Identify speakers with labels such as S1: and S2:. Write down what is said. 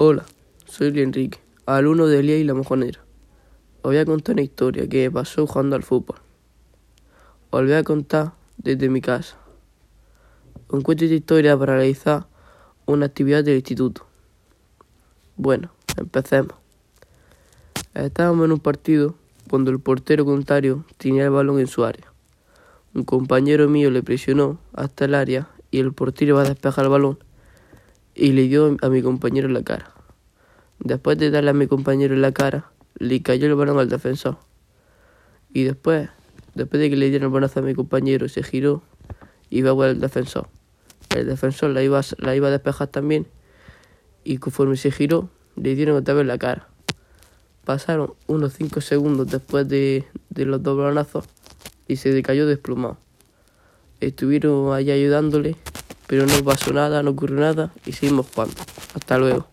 S1: Hola, soy Luis Enrique, alumno de Elías y la Mojonera. Os voy a contar una historia que pasó jugando al fútbol. Os voy a contar desde mi casa. Os cuento esta historia para realizar una actividad del instituto. Bueno, empecemos. Estábamos en un partido cuando el portero contrario tenía el balón en su área. Un compañero mío le presionó hasta el área y el portero iba a despejar el balón y le dio a mi compañero en la cara. Después de darle a mi compañero en la cara, le cayó el balón al defensor. Y después, después de que le dieron el balonazo a mi compañero, se giró y iba a jugar el defensor. El defensor la iba, la iba a despejar también y conforme se giró, le dieron otra vez la cara. Pasaron unos 5 segundos después de, los dos balonazos y se cayó desplomado. Estuvieron allí ayudándole pero no pasó nada, no ocurrió nada y seguimos jugando. Hasta luego.